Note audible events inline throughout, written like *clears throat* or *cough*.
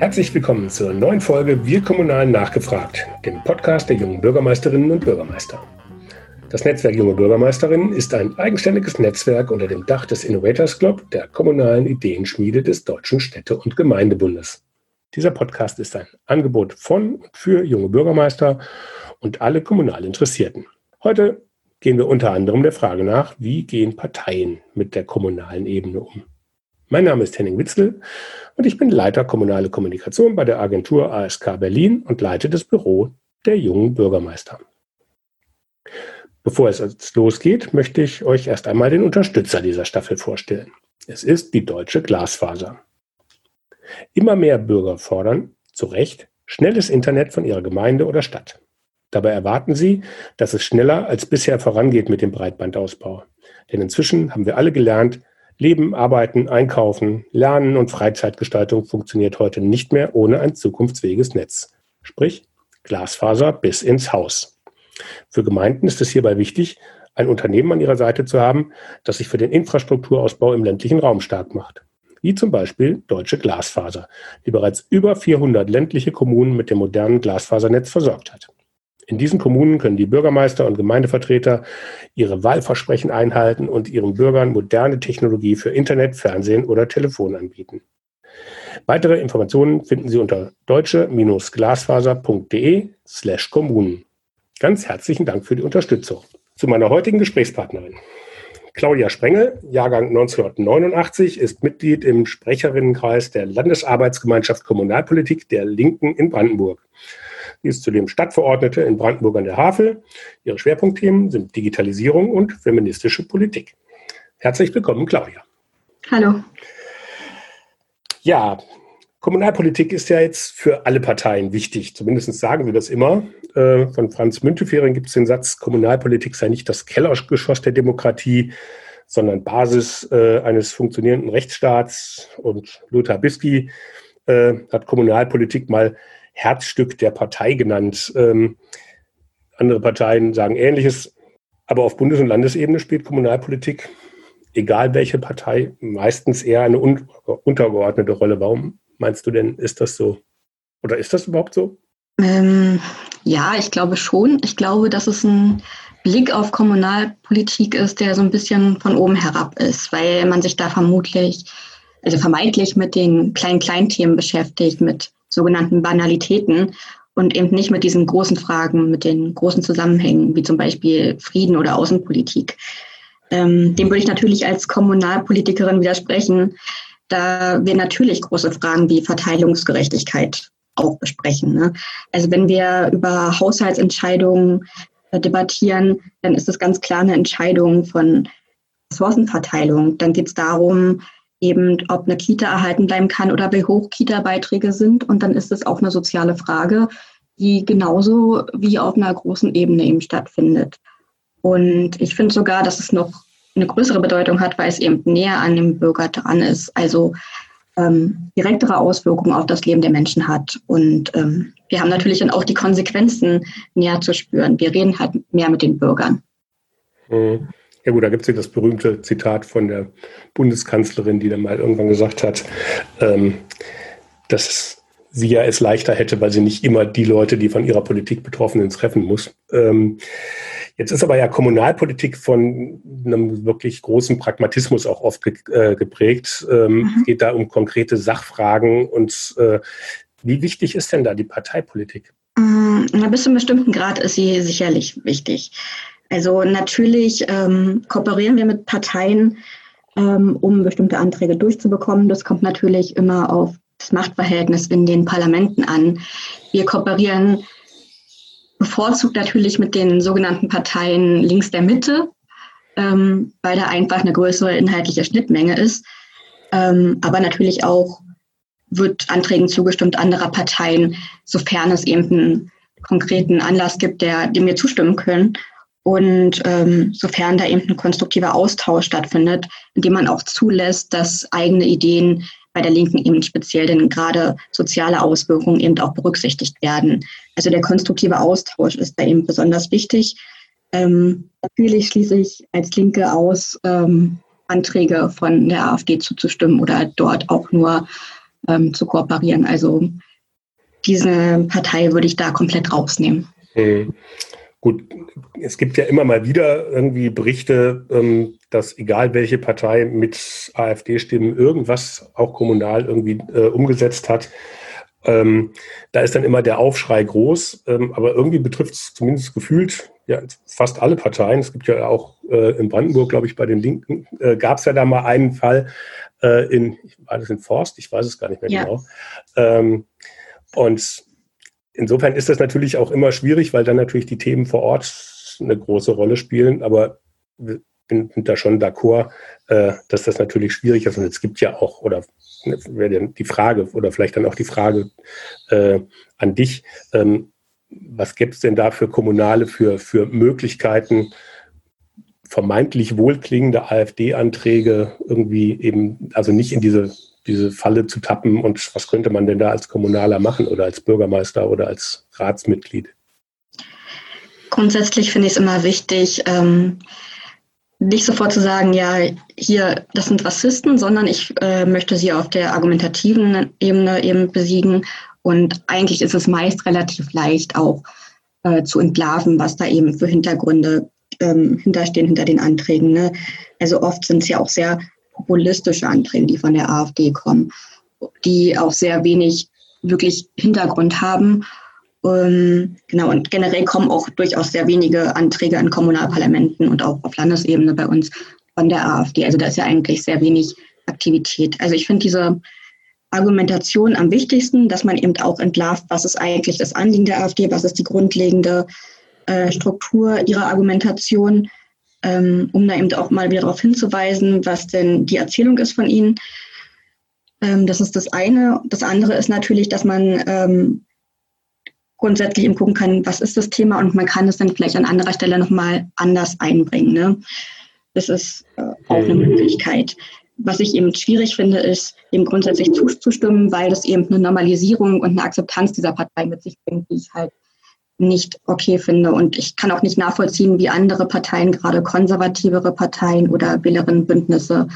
Herzlich willkommen zur neuen Folge Wir Kommunalen nachgefragt, dem Podcast der jungen Bürgermeisterinnen und Bürgermeister. Das Netzwerk Junge Bürgermeisterinnen ist ein eigenständiges Netzwerk unter dem Dach des Innovators Club, der kommunalen Ideenschmiede des Deutschen Städte- und Gemeindebundes. Dieser Podcast ist ein Angebot von und für junge Bürgermeister und alle kommunal Interessierten. Heute gehen wir unter anderem der Frage nach, wie gehen Parteien mit der kommunalen Ebene um. Mein Name ist Henning Witzel und ich bin Leiter kommunale Kommunikation bei der Agentur ASK Berlin und leite das Büro der jungen Bürgermeister. Bevor es jetzt losgeht, möchte ich euch erst einmal den Unterstützer dieser Staffel vorstellen. Es ist die Deutsche Glasfaser. Immer mehr Bürger fordern, zu Recht, schnelles Internet von ihrer Gemeinde oder Stadt. Dabei erwarten sie, dass es schneller als bisher vorangeht mit dem Breitbandausbau. Denn inzwischen haben wir alle gelernt, Leben, Arbeiten, Einkaufen, Lernen und Freizeitgestaltung funktioniert heute nicht mehr ohne ein zukunftsfähiges Netz. Sprich, Glasfaser bis ins Haus. Für Gemeinden ist es hierbei wichtig, ein Unternehmen an ihrer Seite zu haben, das sich für den Infrastrukturausbau im ländlichen Raum stark macht. Wie zum Beispiel Deutsche Glasfaser, die bereits über 400 ländliche Kommunen mit dem modernen Glasfasernetz versorgt hat. In diesen Kommunen können die Bürgermeister und Gemeindevertreter ihre Wahlversprechen einhalten und ihren Bürgern moderne Technologie für Internet, Fernsehen oder Telefon anbieten. Weitere Informationen finden Sie unter deutsche-glasfaser.de slash Kommunen. Ganz herzlichen Dank für die Unterstützung. Zu meiner heutigen Gesprächspartnerin. Claudia Sprengel, Jahrgang 1989, ist Mitglied im Sprecherinnenkreis der Landesarbeitsgemeinschaft Kommunalpolitik der Linken in Brandenburg. Sie ist zudem Stadtverordnete in Brandenburg an der Havel. Ihre Schwerpunktthemen sind Digitalisierung und feministische Politik. Herzlich willkommen, Claudia. Hallo. Ja, Kommunalpolitik ist ja jetzt für alle Parteien wichtig. Zumindest sagen wir das immer. Äh, von Franz Müntefering gibt es den Satz, Kommunalpolitik sei nicht das Kellergeschoss der Demokratie, sondern Basis äh, eines funktionierenden Rechtsstaats. Und Lothar Bisky äh, hat Kommunalpolitik mal Herzstück der Partei genannt. Ähm, andere Parteien sagen Ähnliches. Aber auf Bundes- und Landesebene spielt Kommunalpolitik, egal welche Partei, meistens eher eine un untergeordnete Rolle. Warum meinst du denn, ist das so? Oder ist das überhaupt so? Ähm, ja, ich glaube schon. Ich glaube, dass es ein Blick auf Kommunalpolitik ist, der so ein bisschen von oben herab ist, weil man sich da vermutlich, also vermeintlich mit den kleinen Kleinthemen beschäftigt, mit sogenannten Banalitäten und eben nicht mit diesen großen Fragen, mit den großen Zusammenhängen, wie zum Beispiel Frieden oder Außenpolitik. Ähm, dem würde ich natürlich als Kommunalpolitikerin widersprechen, da wir natürlich große Fragen wie Verteilungsgerechtigkeit auch besprechen. Ne? Also wenn wir über Haushaltsentscheidungen äh, debattieren, dann ist es ganz klar eine Entscheidung von Ressourcenverteilung. Dann geht es darum, eben, ob eine Kita erhalten bleiben kann oder wie hoch Kita-Beiträge sind. Und dann ist es auch eine soziale Frage, die genauso wie auf einer großen Ebene eben stattfindet. Und ich finde sogar, dass es noch eine größere Bedeutung hat, weil es eben näher an dem Bürger dran ist. Also ähm, direktere Auswirkungen auf das Leben der Menschen hat. Und ähm, wir haben natürlich dann auch die Konsequenzen näher zu spüren. Wir reden halt mehr mit den Bürgern. Mhm. Ja gut, da gibt es ja das berühmte Zitat von der Bundeskanzlerin, die dann mal irgendwann gesagt hat, ähm, dass sie ja es leichter hätte, weil sie nicht immer die Leute, die von ihrer Politik Betroffenen treffen muss. Ähm, jetzt ist aber ja Kommunalpolitik von einem wirklich großen Pragmatismus auch oft ge äh, geprägt. Ähm, mhm. Es geht da um konkrete Sachfragen und äh, wie wichtig ist denn da die Parteipolitik? Mm, na, bis zu einem bestimmten Grad ist sie sicherlich wichtig. Also natürlich ähm, kooperieren wir mit Parteien, ähm, um bestimmte Anträge durchzubekommen. Das kommt natürlich immer auf das Machtverhältnis in den Parlamenten an. Wir kooperieren bevorzugt natürlich mit den sogenannten Parteien links der Mitte, ähm, weil da einfach eine größere inhaltliche Schnittmenge ist. Ähm, aber natürlich auch wird Anträgen zugestimmt anderer Parteien, sofern es eben einen konkreten Anlass gibt, der, dem wir zustimmen können. Und ähm, sofern da eben ein konstruktiver Austausch stattfindet, indem man auch zulässt, dass eigene Ideen bei der Linken eben speziell denn gerade soziale Auswirkungen eben auch berücksichtigt werden. Also der konstruktive Austausch ist da eben besonders wichtig. Ähm, natürlich schließe ich als Linke aus, ähm, Anträge von der AfD zuzustimmen oder dort auch nur ähm, zu kooperieren. Also diese Partei würde ich da komplett rausnehmen. Hm. Gut, es gibt ja immer mal wieder irgendwie Berichte, ähm, dass egal welche Partei mit AfD-Stimmen irgendwas auch kommunal irgendwie äh, umgesetzt hat, ähm, da ist dann immer der Aufschrei groß, ähm, aber irgendwie betrifft es zumindest gefühlt ja, fast alle Parteien. Es gibt ja auch äh, in Brandenburg, glaube ich, bei den Linken, äh, gab es ja da mal einen Fall äh, in, war das in Forst? Ich weiß es gar nicht mehr ja. genau. Ähm, und insofern ist das natürlich auch immer schwierig, weil dann natürlich die Themen vor Ort eine große Rolle spielen. Aber wir bin da schon d'accord, äh, dass das natürlich schwierig ist. Und es gibt ja auch, oder wäre die Frage, oder vielleicht dann auch die Frage äh, an dich, ähm, was gibt es denn da für kommunale, für, für Möglichkeiten, vermeintlich wohlklingende AfD-Anträge irgendwie eben, also nicht in diese diese Falle zu tappen und was könnte man denn da als Kommunaler machen oder als Bürgermeister oder als Ratsmitglied? Grundsätzlich finde ich es immer wichtig, ähm, nicht sofort zu sagen, ja, hier, das sind Rassisten, sondern ich äh, möchte sie auf der argumentativen Ebene eben besiegen. Und eigentlich ist es meist relativ leicht auch äh, zu entlarven, was da eben für Hintergründe ähm, hinterstehen hinter den Anträgen. Ne? Also oft sind es ja auch sehr populistische Anträge, die von der AfD kommen, die auch sehr wenig wirklich Hintergrund haben. Ähm, genau, und generell kommen auch durchaus sehr wenige Anträge in Kommunalparlamenten und auch auf Landesebene bei uns von der AfD. Also da ist ja eigentlich sehr wenig Aktivität. Also ich finde diese Argumentation am wichtigsten, dass man eben auch entlarvt, was ist eigentlich das Anliegen der AfD, was ist die grundlegende äh, Struktur ihrer Argumentation um da eben auch mal wieder darauf hinzuweisen, was denn die Erzählung ist von ihnen. Ähm, das ist das eine. Das andere ist natürlich, dass man ähm, grundsätzlich eben gucken kann, was ist das Thema und man kann es dann vielleicht an anderer Stelle nochmal anders einbringen. Ne? Das ist äh, auch eine Möglichkeit. Was ich eben schwierig finde, ist, eben grundsätzlich zuzustimmen, weil das eben eine Normalisierung und eine Akzeptanz dieser Partei mit sich bringt, die ich halt nicht okay finde. Und ich kann auch nicht nachvollziehen, wie andere Parteien, gerade konservativere Parteien oder Wählerinnenbündnisse,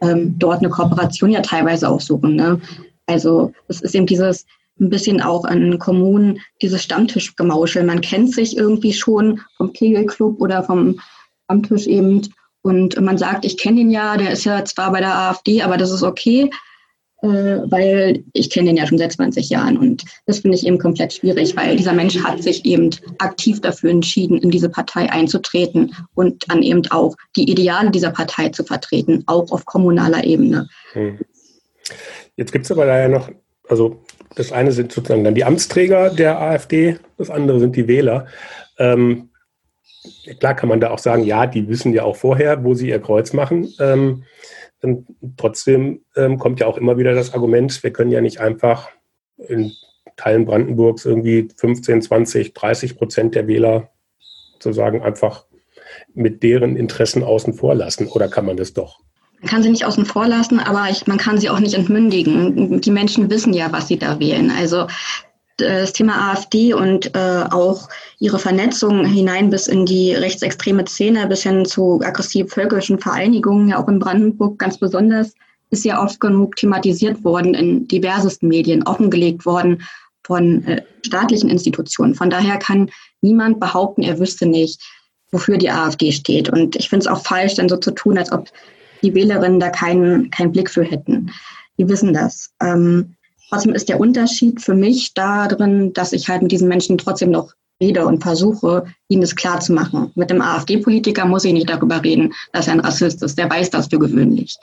ähm, dort eine Kooperation ja teilweise auch suchen. Ne? Also es ist eben dieses ein bisschen auch an Kommunen, dieses Stammtischgemauschel. Man kennt sich irgendwie schon vom Kegelclub oder vom Stammtisch eben und man sagt, ich kenne ihn ja, der ist ja zwar bei der AfD, aber das ist okay. Äh, weil ich kenne den ja schon seit 20 Jahren und das finde ich eben komplett schwierig, weil dieser Mensch hat sich eben aktiv dafür entschieden, in diese Partei einzutreten und dann eben auch die Ideale dieser Partei zu vertreten, auch auf kommunaler Ebene. Hm. Jetzt gibt es aber da ja noch, also das eine sind sozusagen dann die Amtsträger der AfD, das andere sind die Wähler. Ähm, klar kann man da auch sagen, ja, die wissen ja auch vorher, wo sie ihr Kreuz machen. Ähm, und trotzdem ähm, kommt ja auch immer wieder das Argument, wir können ja nicht einfach in Teilen Brandenburgs irgendwie 15, 20, 30 Prozent der Wähler sozusagen einfach mit deren Interessen außen vor lassen. Oder kann man das doch? Man kann sie nicht außen vor lassen, aber ich, man kann sie auch nicht entmündigen. Die Menschen wissen ja, was sie da wählen. Also das Thema AfD und äh, auch ihre Vernetzung hinein bis in die rechtsextreme Szene, bis hin zu aggressiv völkischen Vereinigungen, ja auch in Brandenburg ganz besonders, ist ja oft genug thematisiert worden in diversesten Medien, offengelegt worden von äh, staatlichen Institutionen. Von daher kann niemand behaupten, er wüsste nicht, wofür die AfD steht. Und ich finde es auch falsch, dann so zu tun, als ob die Wählerinnen da keinen, keinen Blick für hätten. Die wissen das. Ähm, Trotzdem ist der Unterschied für mich darin, dass ich halt mit diesen Menschen trotzdem noch rede und versuche, ihnen das klar zu machen. Mit dem AfD-Politiker muss ich nicht darüber reden, dass er ein Rassist ist. Der weiß das für gewöhnlich.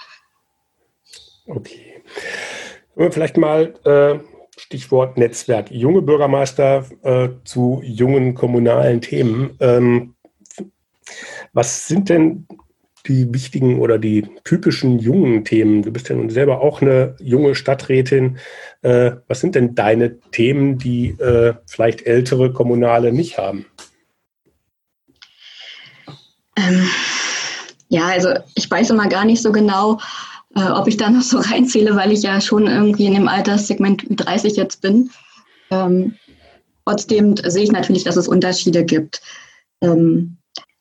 Okay. Vielleicht mal äh, Stichwort Netzwerk. Junge Bürgermeister äh, zu jungen kommunalen Themen. Ähm, was sind denn die wichtigen oder die typischen jungen Themen? Du bist ja nun selber auch eine junge Stadträtin. Äh, was sind denn deine Themen, die äh, vielleicht ältere Kommunale nicht haben? Ähm, ja, also ich weiß immer gar nicht so genau, äh, ob ich da noch so reinzähle, weil ich ja schon irgendwie in dem Alterssegment 30 jetzt bin. Ähm, trotzdem sehe ich natürlich, dass es Unterschiede gibt. Ähm,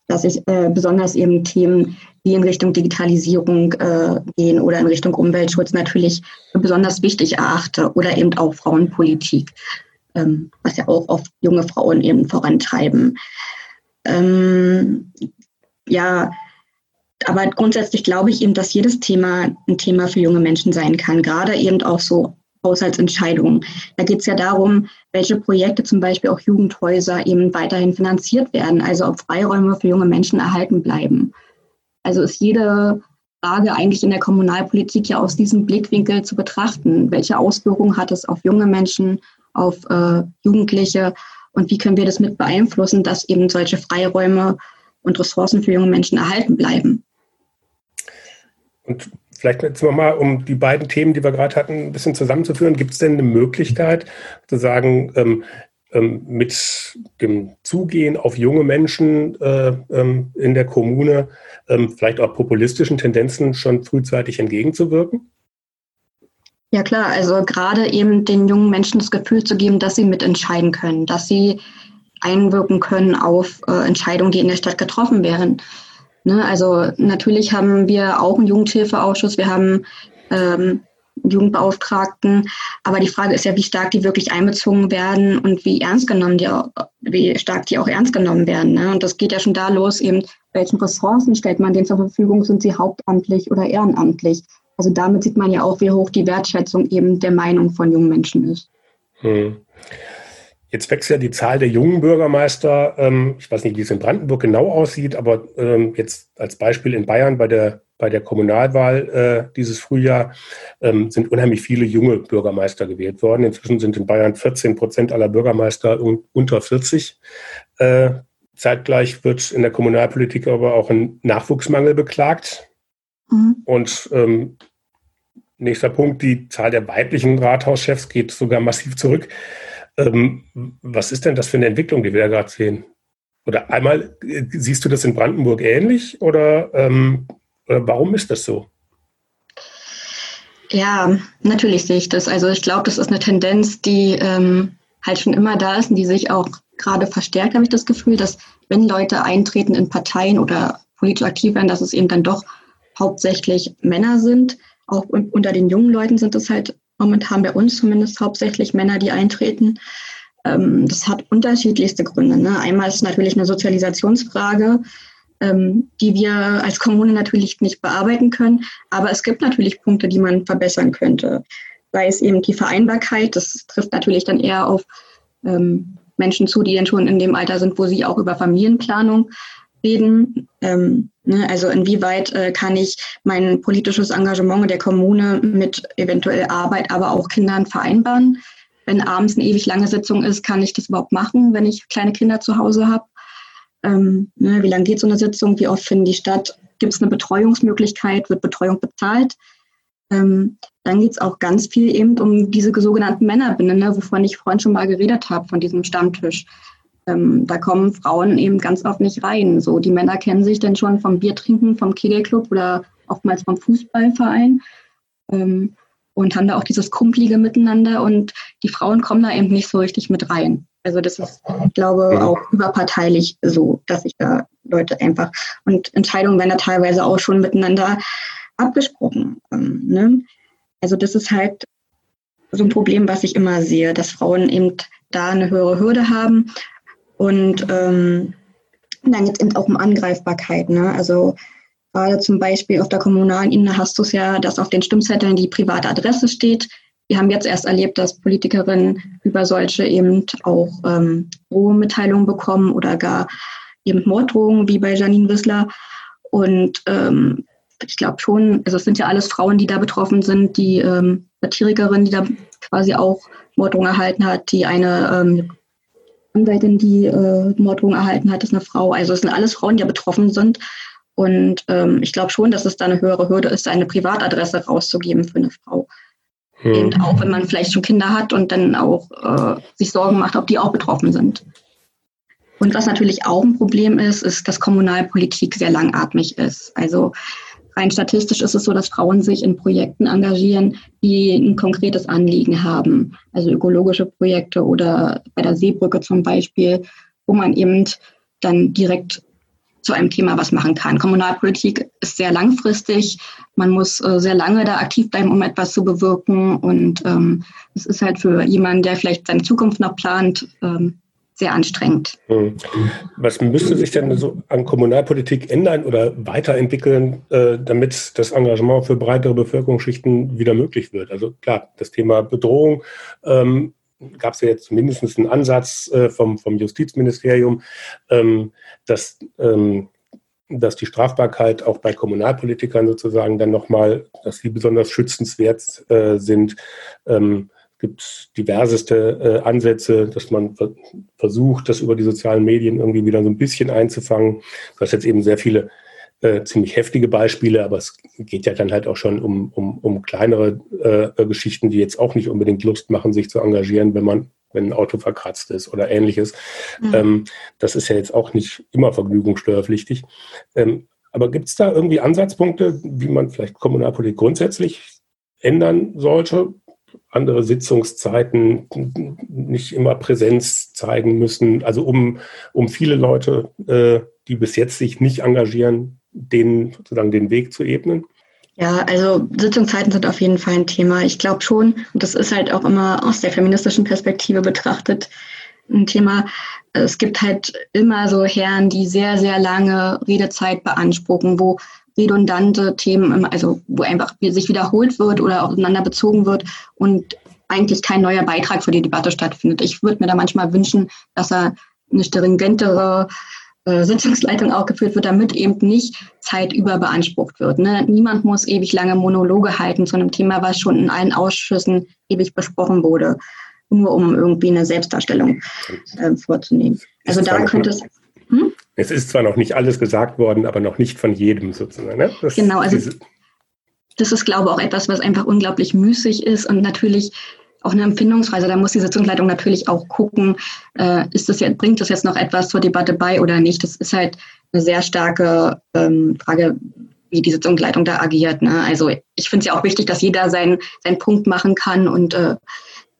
dass ich äh, besonders eben Themen, die in Richtung Digitalisierung äh, gehen oder in Richtung Umweltschutz natürlich besonders wichtig erachte oder eben auch Frauenpolitik, ähm, was ja auch oft junge Frauen eben vorantreiben. Ähm, ja, aber grundsätzlich glaube ich eben, dass jedes Thema ein Thema für junge Menschen sein kann, gerade eben auch so Haushaltsentscheidungen. Da geht es ja darum, welche Projekte zum Beispiel auch Jugendhäuser eben weiterhin finanziert werden, also ob Freiräume für junge Menschen erhalten bleiben. Also ist jede Frage eigentlich in der Kommunalpolitik ja aus diesem Blickwinkel zu betrachten. Welche Auswirkungen hat es auf junge Menschen, auf äh, Jugendliche und wie können wir das mit beeinflussen, dass eben solche Freiräume und Ressourcen für junge Menschen erhalten bleiben? Und vielleicht jetzt nochmal, um die beiden Themen, die wir gerade hatten, ein bisschen zusammenzuführen. Gibt es denn eine Möglichkeit zu sagen, ähm, mit dem Zugehen auf junge Menschen äh, ähm, in der Kommune ähm, vielleicht auch populistischen Tendenzen schon frühzeitig entgegenzuwirken? Ja klar, also gerade eben den jungen Menschen das Gefühl zu geben, dass sie mitentscheiden können, dass sie einwirken können auf äh, Entscheidungen, die in der Stadt getroffen werden. Ne? Also natürlich haben wir auch einen Jugendhilfeausschuss, wir haben ähm, Jugendbeauftragten, aber die Frage ist ja, wie stark die wirklich einbezogen werden und wie ernst genommen die wie stark die auch ernst genommen werden. Ne? Und das geht ja schon da los, eben welchen Ressourcen stellt man denen zur Verfügung, sind sie hauptamtlich oder ehrenamtlich? Also damit sieht man ja auch, wie hoch die Wertschätzung eben der Meinung von jungen Menschen ist. Hm. Jetzt wächst ja die Zahl der jungen Bürgermeister. Ähm, ich weiß nicht, wie es in Brandenburg genau aussieht, aber ähm, jetzt als Beispiel in Bayern bei der, bei der Kommunalwahl äh, dieses Frühjahr ähm, sind unheimlich viele junge Bürgermeister gewählt worden. Inzwischen sind in Bayern 14 Prozent aller Bürgermeister unter 40. Äh, zeitgleich wird in der Kommunalpolitik aber auch ein Nachwuchsmangel beklagt. Mhm. Und ähm, nächster Punkt, die Zahl der weiblichen Rathauschefs geht sogar massiv zurück. Ähm, was ist denn das für eine Entwicklung, die wir da gerade sehen? Oder einmal, äh, siehst du das in Brandenburg ähnlich oder, ähm, oder warum ist das so? Ja, natürlich sehe ich das. Also ich glaube, das ist eine Tendenz, die ähm, halt schon immer da ist und die sich auch gerade verstärkt, habe ich das Gefühl, dass wenn Leute eintreten in Parteien oder politisch aktiv werden, dass es eben dann doch hauptsächlich Männer sind. Auch unter den jungen Leuten sind es halt momentan bei uns zumindest hauptsächlich Männer, die eintreten. Ähm, das hat unterschiedlichste Gründe. Ne? Einmal ist es natürlich eine Sozialisationsfrage, ähm, die wir als Kommune natürlich nicht bearbeiten können. Aber es gibt natürlich Punkte, die man verbessern könnte. Sei es eben die Vereinbarkeit, das trifft natürlich dann eher auf ähm, Menschen zu, die dann schon in dem Alter sind, wo sie auch über Familienplanung reden. Ähm, ne, also inwieweit äh, kann ich mein politisches Engagement der Kommune mit eventuell Arbeit, aber auch Kindern vereinbaren? Wenn abends eine ewig lange Sitzung ist, kann ich das überhaupt machen, wenn ich kleine Kinder zu Hause habe? Ähm, ne, wie lange geht so eine Sitzung? Wie oft finden die statt? Gibt es eine Betreuungsmöglichkeit? Wird Betreuung bezahlt? Ähm, dann geht es auch ganz viel eben um diese sogenannten Männerbinde, ne, wovon ich vorhin schon mal geredet habe, von diesem Stammtisch ähm, da kommen Frauen eben ganz oft nicht rein. So, die Männer kennen sich dann schon vom Biertrinken, vom Kegelclub oder oftmals vom Fußballverein ähm, und haben da auch dieses Kumpelige miteinander und die Frauen kommen da eben nicht so richtig mit rein. Also das ist, ich glaube, auch überparteilich so, dass sich da Leute einfach und Entscheidungen werden da teilweise auch schon miteinander abgesprochen. Ähm, ne? Also das ist halt so ein Problem, was ich immer sehe, dass Frauen eben da eine höhere Hürde haben und ähm, dann geht es eben auch um Angreifbarkeit. Ne? Also gerade zum Beispiel auf der kommunalen Ebene hast du es ja, dass auf den Stimmzetteln die private Adresse steht. Wir haben jetzt erst erlebt, dass Politikerinnen über solche eben auch ähm, Drohmitteilungen bekommen oder gar eben Morddrohungen, wie bei Janine Wissler. Und ähm, ich glaube schon, also es sind ja alles Frauen, die da betroffen sind, die ähm, Satirikerin, die da quasi auch Morddrohungen erhalten hat, die eine ähm, Anwältin, die äh, Morddrohung erhalten hat, ist eine Frau. Also es sind alles Frauen, die ja betroffen sind. Und ähm, ich glaube schon, dass es da eine höhere Hürde ist, eine Privatadresse rauszugeben für eine Frau. Hm. Eben auch wenn man vielleicht schon Kinder hat und dann auch äh, sich Sorgen macht, ob die auch betroffen sind. Und was natürlich auch ein Problem ist, ist, dass Kommunalpolitik sehr langatmig ist. Also rein statistisch ist es so, dass Frauen sich in Projekten engagieren, die ein konkretes Anliegen haben. Also ökologische Projekte oder bei der Seebrücke zum Beispiel, wo man eben dann direkt zu einem Thema was machen kann. Kommunalpolitik ist sehr langfristig. Man muss äh, sehr lange da aktiv bleiben, um etwas zu bewirken. Und ähm, es ist halt für jemanden, der vielleicht seine Zukunft noch plant, ähm, sehr anstrengend. Hm. Was müsste sich denn so an Kommunalpolitik ändern oder weiterentwickeln, äh, damit das Engagement für breitere Bevölkerungsschichten wieder möglich wird? Also klar, das Thema Bedrohung ähm, gab es ja jetzt zumindest einen Ansatz äh, vom, vom Justizministerium, ähm, dass, ähm, dass die Strafbarkeit auch bei Kommunalpolitikern sozusagen dann nochmal, dass sie besonders schützenswert äh, sind. Ähm, gibt diverseste äh, Ansätze, dass man versucht, das über die sozialen Medien irgendwie wieder so ein bisschen einzufangen. Du hast jetzt eben sehr viele äh, ziemlich heftige Beispiele, aber es geht ja dann halt auch schon um, um, um kleinere äh, Geschichten, die jetzt auch nicht unbedingt Lust machen, sich zu engagieren, wenn man wenn ein Auto verkratzt ist oder ähnliches. Mhm. Ähm, das ist ja jetzt auch nicht immer vergnügungssteuerpflichtig. Ähm, aber gibt es da irgendwie Ansatzpunkte, wie man vielleicht Kommunalpolitik grundsätzlich ändern sollte? andere Sitzungszeiten, nicht immer Präsenz zeigen müssen. Also um, um viele Leute, äh, die bis jetzt sich nicht engagieren, denen sozusagen den Weg zu ebnen. Ja, also Sitzungszeiten sind auf jeden Fall ein Thema. Ich glaube schon, und das ist halt auch immer aus der feministischen Perspektive betrachtet, ein Thema. Es gibt halt immer so Herren, die sehr, sehr lange Redezeit beanspruchen, wo redundante Themen, also wo einfach sich wiederholt wird oder aufeinander bezogen wird und eigentlich kein neuer Beitrag für die Debatte stattfindet. Ich würde mir da manchmal wünschen, dass er eine stringentere äh, Sitzungsleitung auch geführt wird, damit eben nicht Zeit überbeansprucht wird. Ne? Niemand muss ewig lange Monologe halten zu einem Thema, was schon in allen Ausschüssen ewig besprochen wurde, nur um irgendwie eine Selbstdarstellung äh, vorzunehmen. Also da könnte es. Hm? Es ist zwar noch nicht alles gesagt worden, aber noch nicht von jedem sozusagen. Ne? Das, genau, also das ist, glaube ich, auch etwas, was einfach unglaublich müßig ist und natürlich auch eine Empfindungsweise. Da muss die Sitzungsleitung natürlich auch gucken, äh, ist das jetzt, bringt das jetzt noch etwas zur Debatte bei oder nicht. Das ist halt eine sehr starke ähm, Frage, wie die Sitzungsleitung da agiert. Ne? Also ich finde es ja auch wichtig, dass jeder seinen, seinen Punkt machen kann und äh,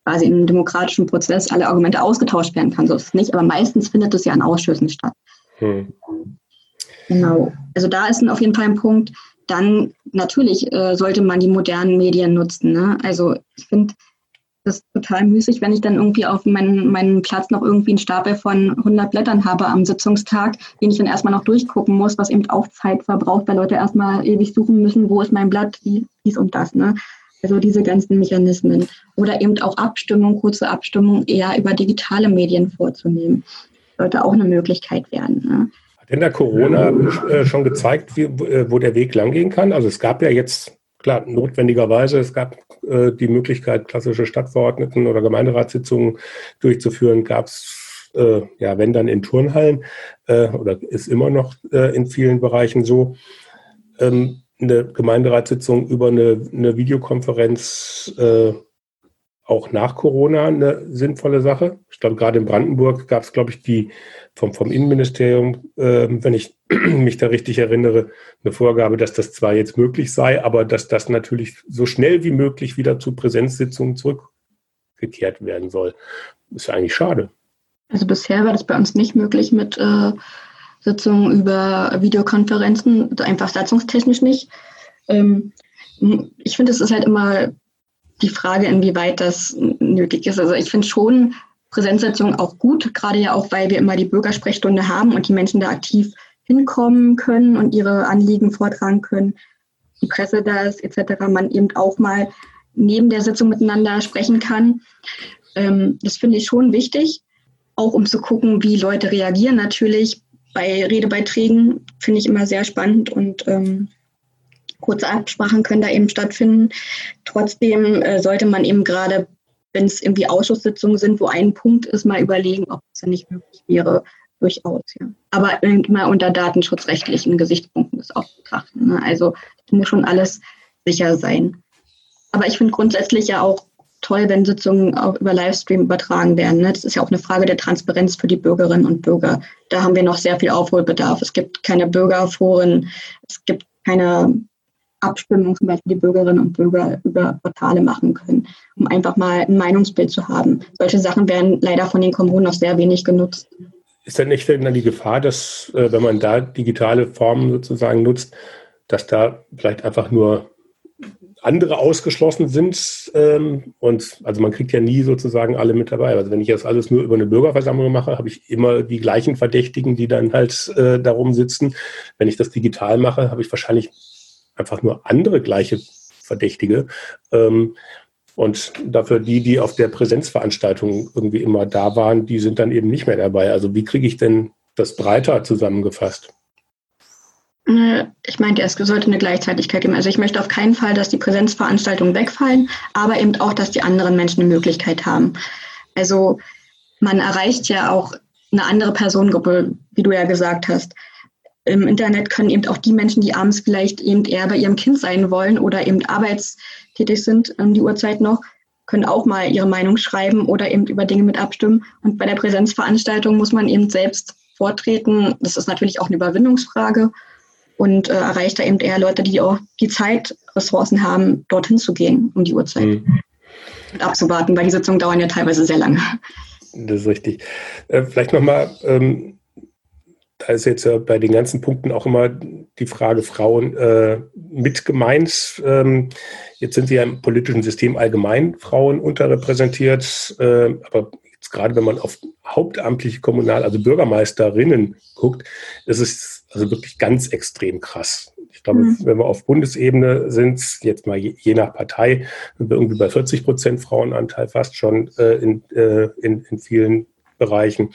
quasi im demokratischen Prozess alle Argumente ausgetauscht werden kann. So ist es nicht, aber meistens findet es ja in Ausschüssen statt. Hm. Genau. Also da ist auf jeden Fall ein Punkt. Dann natürlich äh, sollte man die modernen Medien nutzen. Ne? Also ich finde das total müßig, wenn ich dann irgendwie auf meinen, meinen Platz noch irgendwie einen Stapel von 100 Blättern habe am Sitzungstag, den ich dann erstmal noch durchgucken muss, was eben auch Zeit verbraucht, weil Leute erstmal ewig suchen müssen, wo ist mein Blatt, dies und das. Ne? Also diese ganzen Mechanismen. Oder eben auch Abstimmung, kurze Abstimmung eher über digitale Medien vorzunehmen sollte auch eine Möglichkeit werden. Ne? Hat denn der Corona äh, schon gezeigt, wie, äh, wo der Weg langgehen kann? Also es gab ja jetzt, klar, notwendigerweise, es gab äh, die Möglichkeit, klassische Stadtverordneten- oder Gemeinderatssitzungen durchzuführen, gab es, äh, ja, wenn dann in Turnhallen äh, oder ist immer noch äh, in vielen Bereichen so. Ähm, eine Gemeinderatssitzung über eine, eine Videokonferenz auch nach Corona eine sinnvolle Sache. Ich glaube, gerade in Brandenburg gab es, glaube ich, die vom, vom Innenministerium, äh, wenn ich *clears throat* mich da richtig erinnere, eine Vorgabe, dass das zwar jetzt möglich sei, aber dass das natürlich so schnell wie möglich wieder zu Präsenzsitzungen zurückgekehrt werden soll. Ist ja eigentlich schade. Also bisher war das bei uns nicht möglich mit äh, Sitzungen über Videokonferenzen, einfach satzungstechnisch nicht. Ähm, ich finde, es ist halt immer die Frage, inwieweit das nötig ist. Also ich finde schon Präsenzsitzungen auch gut, gerade ja auch, weil wir immer die Bürgersprechstunde haben und die Menschen da aktiv hinkommen können und ihre Anliegen vortragen können, die Presse da ist etc., man eben auch mal neben der Sitzung miteinander sprechen kann. Ähm, das finde ich schon wichtig, auch um zu gucken, wie Leute reagieren. Natürlich bei Redebeiträgen finde ich immer sehr spannend und ähm, kurze Absprachen können da eben stattfinden. Trotzdem äh, sollte man eben gerade, wenn es irgendwie Ausschusssitzungen sind, wo ein Punkt ist, mal überlegen, ob es dann nicht möglich wäre, durchaus. Ja. Aber immer unter datenschutzrechtlichen Gesichtspunkten das auch betrachten. Ne? Also muss schon alles sicher sein. Aber ich finde grundsätzlich ja auch toll, wenn Sitzungen auch über Livestream übertragen werden. Ne? Das ist ja auch eine Frage der Transparenz für die Bürgerinnen und Bürger. Da haben wir noch sehr viel Aufholbedarf. Es gibt keine Bürgerforen, es gibt keine Abstimmung zum Beispiel die Bürgerinnen und Bürger über Portale machen können, um einfach mal ein Meinungsbild zu haben. Solche Sachen werden leider von den Kommunen noch sehr wenig genutzt. ist dann nicht dann die Gefahr, dass, äh, wenn man da digitale Formen sozusagen nutzt, dass da vielleicht einfach nur andere ausgeschlossen sind. Ähm, und also man kriegt ja nie sozusagen alle mit dabei. Also wenn ich das alles nur über eine Bürgerversammlung mache, habe ich immer die gleichen Verdächtigen, die dann halt äh, darum sitzen. Wenn ich das digital mache, habe ich wahrscheinlich einfach nur andere gleiche Verdächtige. Ähm, und dafür die, die auf der Präsenzveranstaltung irgendwie immer da waren, die sind dann eben nicht mehr dabei. Also wie kriege ich denn das breiter zusammengefasst? Ich meinte, es sollte eine Gleichzeitigkeit geben. Also ich möchte auf keinen Fall, dass die Präsenzveranstaltungen wegfallen, aber eben auch, dass die anderen Menschen eine Möglichkeit haben. Also man erreicht ja auch eine andere Personengruppe, wie du ja gesagt hast. Im Internet können eben auch die Menschen, die abends vielleicht eben eher bei ihrem Kind sein wollen oder eben arbeitstätig sind, um die Uhrzeit noch, können auch mal ihre Meinung schreiben oder eben über Dinge mit abstimmen. Und bei der Präsenzveranstaltung muss man eben selbst vortreten. Das ist natürlich auch eine Überwindungsfrage und äh, erreicht da eben eher Leute, die auch die Zeitressourcen haben, dorthin zu gehen um die Uhrzeit. Mhm. Und abzuwarten, weil die Sitzungen dauern ja teilweise sehr lange. Das ist richtig. Äh, vielleicht nochmal, ähm, da ist jetzt ja bei den ganzen Punkten auch immer die Frage Frauen äh, mit gemeint. Ähm, jetzt sind sie ja im politischen System allgemein Frauen unterrepräsentiert, äh, aber jetzt gerade wenn man auf hauptamtliche Kommunal-, also Bürgermeisterinnen guckt, ist es also wirklich ganz extrem krass. Ich glaube, mhm. wenn wir auf Bundesebene sind, jetzt mal je, je, nach Partei, sind wir irgendwie bei 40 Prozent Frauenanteil fast schon äh, in, äh, in, in vielen Bereichen.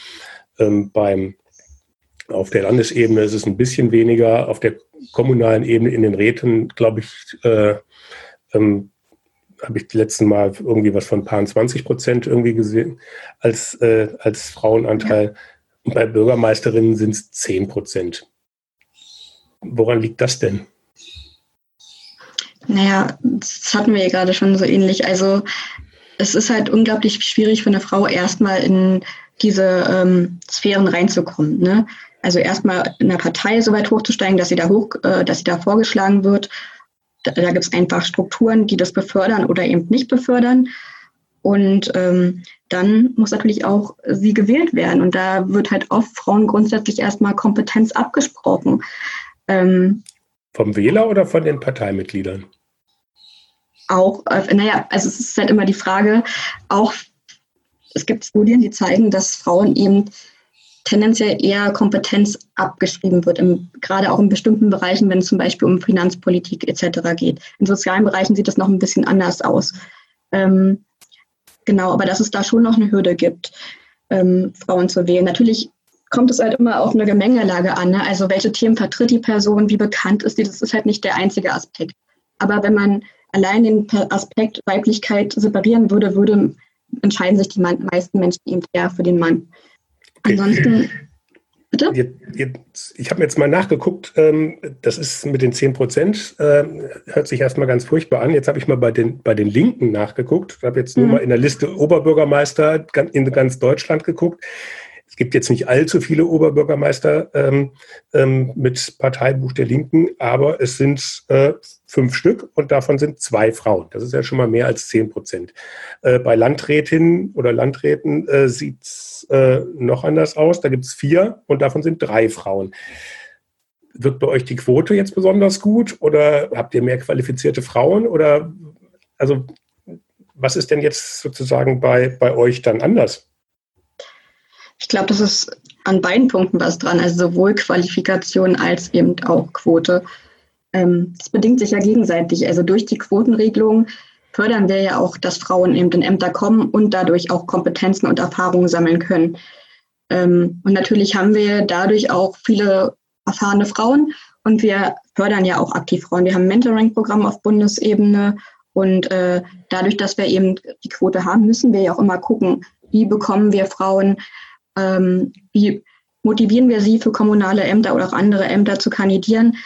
Ähm, beim auf der Landesebene ist es ein bisschen weniger. Auf der kommunalen Ebene in den Räten, glaube ich, äh, ähm, habe ich die letzten Mal irgendwie was von paar 20 Prozent irgendwie gesehen als, äh, als Frauenanteil. Und bei Bürgermeisterinnen sind es 10 Prozent. Woran liegt das denn? Naja, das hatten wir ja gerade schon so ähnlich. Also es ist halt unglaublich schwierig für eine Frau erstmal in diese ähm, Sphären reinzukommen. Ne? Also erstmal in der Partei so weit hochzusteigen, dass sie da hoch, äh, dass sie da vorgeschlagen wird. Da, da gibt es einfach Strukturen, die das befördern oder eben nicht befördern. Und ähm, dann muss natürlich auch sie gewählt werden. Und da wird halt oft Frauen grundsätzlich erstmal Kompetenz abgesprochen. Ähm, Vom Wähler oder von den Parteimitgliedern? Auch, äh, naja, also es ist halt immer die Frage, auch es gibt Studien, die zeigen, dass Frauen eben tendenziell eher Kompetenz abgeschrieben wird, im, gerade auch in bestimmten Bereichen, wenn es zum Beispiel um Finanzpolitik etc. geht. In sozialen Bereichen sieht das noch ein bisschen anders aus. Ähm, genau, aber dass es da schon noch eine Hürde gibt, ähm, Frauen zu wählen. Natürlich kommt es halt immer auf eine Gemengelage an. Ne? Also welche Themen vertritt die Person, wie bekannt ist die, das ist halt nicht der einzige Aspekt. Aber wenn man allein den Aspekt Weiblichkeit separieren würde, würde entscheiden sich die meisten Menschen eben eher für den Mann. Ansonsten, bitte? ich habe jetzt mal nachgeguckt, ähm, das ist mit den 10 Prozent, ähm, hört sich erstmal ganz furchtbar an. Jetzt habe ich mal bei den, bei den Linken nachgeguckt. Ich habe jetzt nur mhm. mal in der Liste Oberbürgermeister in ganz Deutschland geguckt. Es gibt jetzt nicht allzu viele Oberbürgermeister ähm, ähm, mit Parteibuch der Linken, aber es sind äh, fünf Stück und davon sind zwei Frauen. Das ist ja schon mal mehr als zehn Prozent. Äh, bei Landrätinnen oder Landräten äh, sieht es äh, noch anders aus. Da gibt es vier und davon sind drei Frauen. Wird bei euch die Quote jetzt besonders gut oder habt ihr mehr qualifizierte Frauen oder also was ist denn jetzt sozusagen bei, bei euch dann anders? Ich glaube, das ist an beiden Punkten was dran, also sowohl Qualifikation als eben auch Quote. Ähm, das bedingt sich ja gegenseitig. Also durch die Quotenregelung fördern wir ja auch, dass Frauen eben in Ämter kommen und dadurch auch Kompetenzen und Erfahrungen sammeln können. Ähm, und natürlich haben wir dadurch auch viele erfahrene Frauen und wir fördern ja auch aktiv Frauen. Wir haben ein Mentoring-Programm auf Bundesebene und äh, dadurch, dass wir eben die Quote haben, müssen wir ja auch immer gucken, wie bekommen wir Frauen ähm, wie motivieren wir sie für kommunale Ämter oder auch andere Ämter zu kandidieren?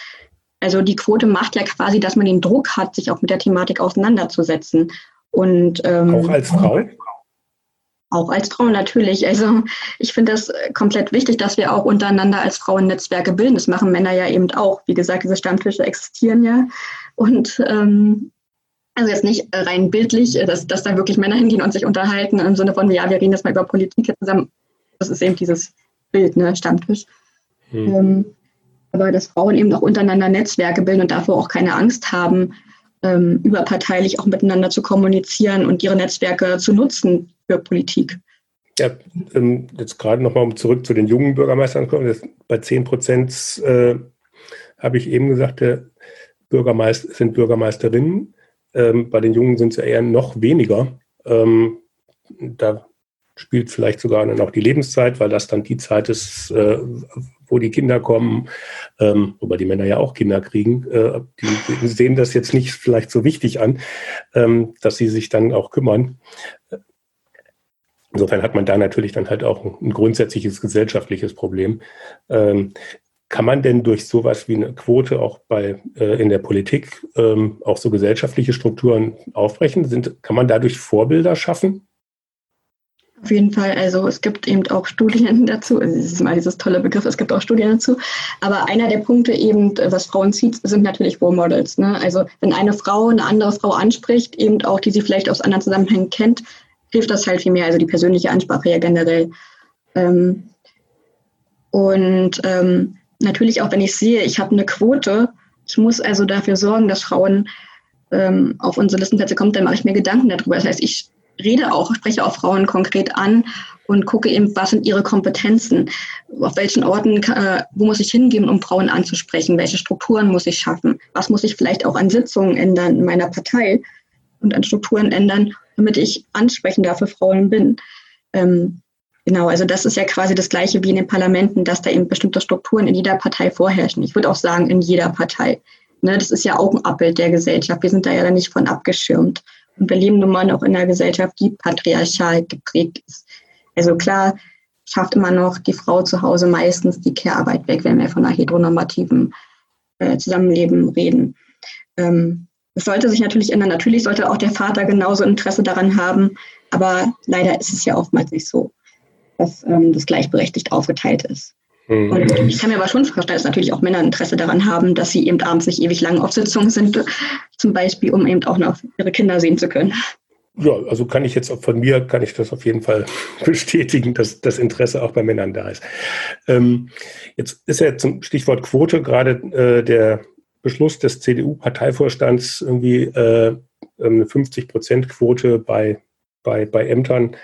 Also die Quote macht ja quasi, dass man den Druck hat, sich auch mit der Thematik auseinanderzusetzen. Und, ähm, auch als Frau? Auch als Frau natürlich. Also ich finde das komplett wichtig, dass wir auch untereinander als Frauen Netzwerke bilden. Das machen Männer ja eben auch. Wie gesagt, diese Stammtische existieren ja. Und ähm, also jetzt nicht rein bildlich, dass, dass da wirklich Männer hingehen und sich unterhalten im Sinne von, ja, wir reden jetzt mal über Politik zusammen das ist eben dieses Bild, ne, Stammtisch. Mhm. Ähm, aber dass Frauen eben auch untereinander Netzwerke bilden und davor auch keine Angst haben, ähm, überparteilich auch miteinander zu kommunizieren und ihre Netzwerke zu nutzen für Politik. Ja, ähm, jetzt gerade nochmal um zurück zu den jungen Bürgermeistern zu kommen. Bei 10 Prozent äh, habe ich eben gesagt, der Bürgermeister sind Bürgermeisterinnen. Ähm, bei den Jungen sind es ja eher noch weniger. Ähm, da spielt vielleicht sogar dann auch die Lebenszeit, weil das dann die Zeit ist, äh, wo die Kinder kommen, ähm, wobei die Männer ja auch Kinder kriegen. Äh, die sehen das jetzt nicht vielleicht so wichtig an, ähm, dass sie sich dann auch kümmern. Insofern hat man da natürlich dann halt auch ein, ein grundsätzliches gesellschaftliches Problem. Ähm, kann man denn durch sowas wie eine Quote auch bei äh, in der Politik ähm, auch so gesellschaftliche Strukturen aufbrechen? Sind, kann man dadurch Vorbilder schaffen? Auf jeden Fall. Also es gibt eben auch Studien *laughs* dazu. Also es ist mal dieses tolle Begriff, es gibt auch Studien dazu. Aber einer der Punkte eben, was Frauen zieht, sind natürlich Role Models. Ne? Also wenn eine Frau eine andere Frau anspricht, eben auch, die sie vielleicht aus anderen Zusammenhängen kennt, hilft das halt viel mehr. Also die persönliche Ansprache ja generell. Ähm, und ähm, natürlich auch, wenn ich sehe, ich habe eine Quote, ich muss also dafür sorgen, dass Frauen ähm, auf unsere Listenplätze kommen, dann mache ich mir Gedanken darüber. Das heißt, ich rede auch, spreche auch Frauen konkret an und gucke eben, was sind ihre Kompetenzen, auf welchen Orten, äh, wo muss ich hingehen, um Frauen anzusprechen, welche Strukturen muss ich schaffen, was muss ich vielleicht auch an Sitzungen ändern in meiner Partei und an Strukturen ändern, damit ich ansprechender für Frauen bin. Ähm, genau, also das ist ja quasi das Gleiche wie in den Parlamenten, dass da eben bestimmte Strukturen in jeder Partei vorherrschen. Ich würde auch sagen, in jeder Partei. Ne, das ist ja auch ein Abbild der Gesellschaft. Wir sind da ja nicht von abgeschirmt. Und wir leben nun mal auch in einer Gesellschaft, die patriarchal geprägt ist. Also klar, schafft immer noch die Frau zu Hause meistens die Care-Arbeit weg, wenn wir von einer heteronormativen äh, Zusammenleben reden. Ähm, das sollte sich natürlich ändern. Natürlich sollte auch der Vater genauso Interesse daran haben, aber leider ist es ja oftmals nicht so, dass ähm, das gleichberechtigt aufgeteilt ist. Mhm. Und ich kann mir aber schon vorstellen, dass natürlich auch Männer Interesse daran haben, dass sie eben abends nicht ewig lang auf Sitzungen sind, zum Beispiel, um eben auch noch ihre Kinder sehen zu können. Ja, also kann ich jetzt von mir, kann ich das auf jeden Fall *laughs* bestätigen, dass das Interesse auch bei Männern da ist. Ähm, jetzt ist ja zum Stichwort Quote gerade äh, der Beschluss des CDU-Parteivorstands irgendwie äh, eine 50-Prozent-Quote bei, bei, bei Ämtern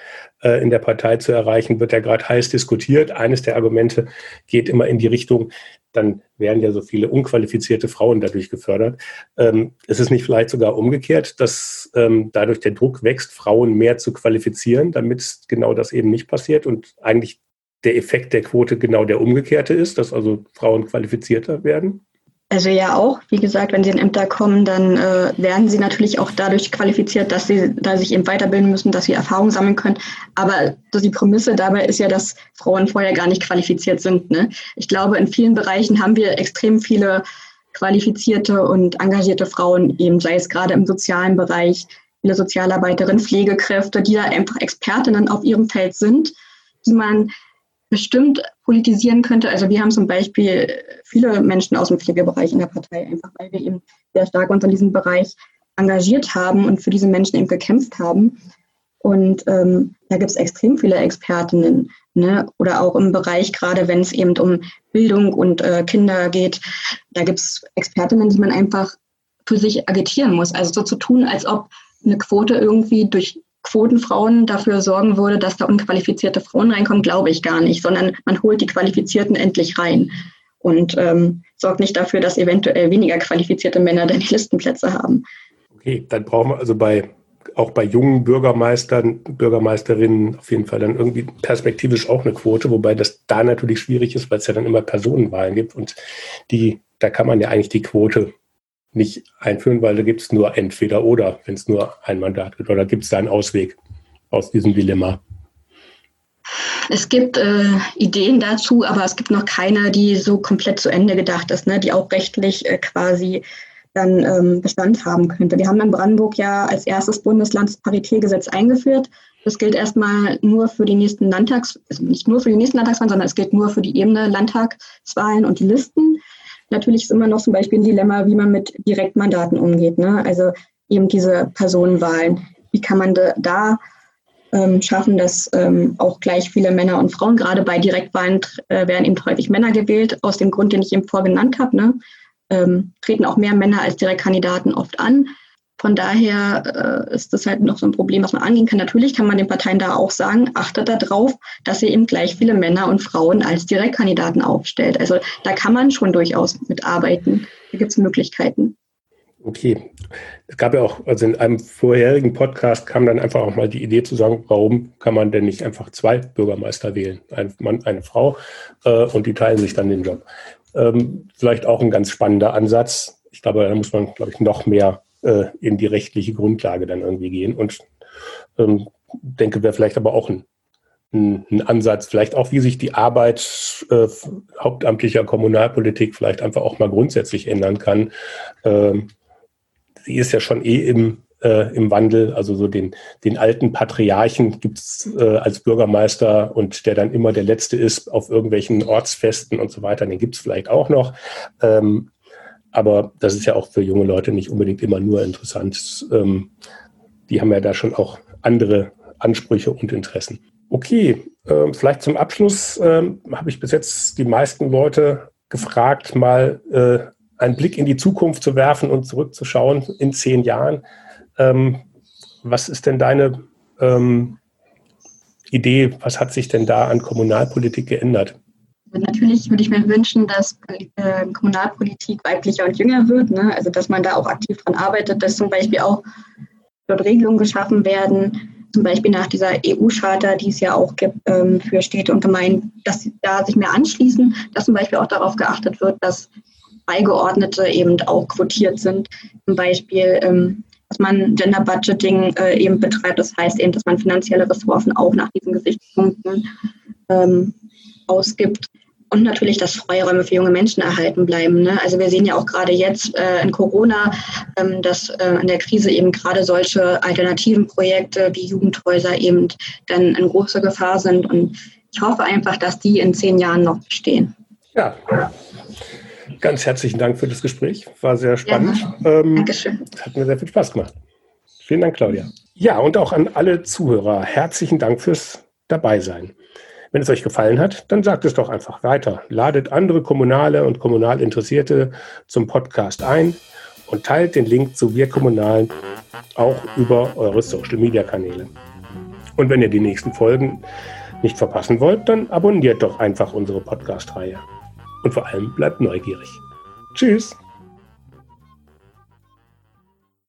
in der Partei zu erreichen, wird ja gerade heiß diskutiert. Eines der Argumente geht immer in die Richtung, dann werden ja so viele unqualifizierte Frauen dadurch gefördert. Ähm, ist es nicht vielleicht sogar umgekehrt, dass ähm, dadurch der Druck wächst, Frauen mehr zu qualifizieren, damit genau das eben nicht passiert und eigentlich der Effekt der Quote genau der umgekehrte ist, dass also Frauen qualifizierter werden? Also ja auch, wie gesagt, wenn sie in Ämter kommen, dann äh, werden sie natürlich auch dadurch qualifiziert, dass sie da sich eben weiterbilden müssen, dass sie Erfahrung sammeln können. Aber die Prämisse dabei ist ja, dass Frauen vorher gar nicht qualifiziert sind. Ne? Ich glaube, in vielen Bereichen haben wir extrem viele qualifizierte und engagierte Frauen, eben sei es gerade im sozialen Bereich, viele Sozialarbeiterinnen, Pflegekräfte, die da einfach Expertinnen auf ihrem Feld sind, die man bestimmt politisieren könnte. Also wir haben zum Beispiel viele Menschen aus dem Pflegebereich in der Partei, einfach weil wir eben sehr stark uns in diesem Bereich engagiert haben und für diese Menschen eben gekämpft haben. Und ähm, da gibt es extrem viele Expertinnen. Ne? Oder auch im Bereich, gerade wenn es eben um Bildung und äh, Kinder geht, da gibt es Expertinnen, die man einfach für sich agitieren muss. Also so zu tun, als ob eine Quote irgendwie durch Quotenfrauen dafür sorgen würde, dass da unqualifizierte Frauen reinkommen, glaube ich gar nicht, sondern man holt die Qualifizierten endlich rein und ähm, sorgt nicht dafür, dass eventuell weniger qualifizierte Männer dann die Listenplätze haben. Okay, dann brauchen wir also bei auch bei jungen Bürgermeistern, Bürgermeisterinnen auf jeden Fall dann irgendwie perspektivisch auch eine Quote, wobei das da natürlich schwierig ist, weil es ja dann immer Personenwahlen gibt und die, da kann man ja eigentlich die Quote nicht einführen, weil da gibt es nur entweder oder, wenn es nur ein Mandat gibt. Oder gibt es da einen Ausweg aus diesem Dilemma? Es gibt äh, Ideen dazu, aber es gibt noch keine, die so komplett zu Ende gedacht ist, ne, die auch rechtlich äh, quasi dann ähm, Bestand haben könnte. Wir haben in Brandenburg ja als erstes Bundesland das Paritätgesetz eingeführt. Das gilt erstmal nur für die nächsten Landtags, also nicht nur für die nächsten Landtagswahlen, sondern es gilt nur für die Ebene Landtagswahlen und die Listen. Natürlich ist immer noch zum Beispiel ein Dilemma, wie man mit Direktmandaten umgeht. Ne? Also eben diese Personenwahlen. Wie kann man da ähm, schaffen, dass ähm, auch gleich viele Männer und Frauen, gerade bei Direktwahlen äh, werden eben häufig Männer gewählt, aus dem Grund, den ich eben vorgenannt habe. Ne? Ähm, treten auch mehr Männer als Direktkandidaten oft an. Von daher äh, ist das halt noch so ein Problem, was man angehen kann. Natürlich kann man den Parteien da auch sagen, achtet darauf, dass ihr eben gleich viele Männer und Frauen als Direktkandidaten aufstellt. Also da kann man schon durchaus mitarbeiten. Da gibt es Möglichkeiten. Okay. Es gab ja auch, also in einem vorherigen Podcast kam dann einfach auch mal die Idee zu sagen, warum kann man denn nicht einfach zwei Bürgermeister wählen? Ein Mann, eine Frau äh, und die teilen sich dann den Job. Ähm, vielleicht auch ein ganz spannender Ansatz. Ich glaube, da muss man, glaube ich, noch mehr äh, in die rechtliche Grundlage dann irgendwie gehen. Und ähm, denke, wäre vielleicht aber auch ein, ein, ein, Ansatz, vielleicht auch, wie sich die Arbeit äh, hauptamtlicher Kommunalpolitik vielleicht einfach auch mal grundsätzlich ändern kann. Ähm, sie ist ja schon eh im, äh, im Wandel. Also so den, den alten Patriarchen gibt's äh, als Bürgermeister und der dann immer der Letzte ist auf irgendwelchen Ortsfesten und so weiter, den gibt's vielleicht auch noch. Ähm, aber das ist ja auch für junge Leute nicht unbedingt immer nur interessant. Ähm, die haben ja da schon auch andere Ansprüche und Interessen. Okay, äh, vielleicht zum Abschluss äh, habe ich bis jetzt die meisten Leute gefragt, mal äh, einen Blick in die Zukunft zu werfen und zurückzuschauen in zehn Jahren. Ähm, was ist denn deine ähm, Idee? Was hat sich denn da an Kommunalpolitik geändert? Natürlich würde ich mir wünschen, dass äh, Kommunalpolitik weiblicher und jünger wird. Ne? Also dass man da auch aktiv dran arbeitet, dass zum Beispiel auch dort Regelungen geschaffen werden, zum Beispiel nach dieser EU-Charta, die es ja auch gibt ähm, für Städte und Gemeinden, dass sie da sich mehr anschließen, dass zum Beispiel auch darauf geachtet wird, dass Beigeordnete eben auch quotiert sind. Zum Beispiel, ähm, dass man Gender Budgeting äh, eben betreibt. Das heißt eben, dass man finanzielle Ressourcen auch nach diesen Gesichtspunkten ähm, ausgibt. Und natürlich, dass Freiräume für junge Menschen erhalten bleiben. Ne? Also wir sehen ja auch gerade jetzt äh, in Corona, ähm, dass äh, in der Krise eben gerade solche alternativen Projekte wie Jugendhäuser eben dann in großer Gefahr sind. Und ich hoffe einfach, dass die in zehn Jahren noch bestehen. Ja, Ganz herzlichen Dank für das Gespräch. War sehr spannend. Ja, ähm, Dankeschön. Hat mir sehr viel Spaß gemacht. Vielen Dank, Claudia. Ja, und auch an alle Zuhörer herzlichen Dank fürs Dabeisein. Wenn es euch gefallen hat, dann sagt es doch einfach weiter. Ladet andere Kommunale und Kommunalinteressierte zum Podcast ein und teilt den Link zu Wir Kommunalen auch über eure Social-Media-Kanäle. Und wenn ihr die nächsten Folgen nicht verpassen wollt, dann abonniert doch einfach unsere Podcast-Reihe und vor allem bleibt neugierig. Tschüss!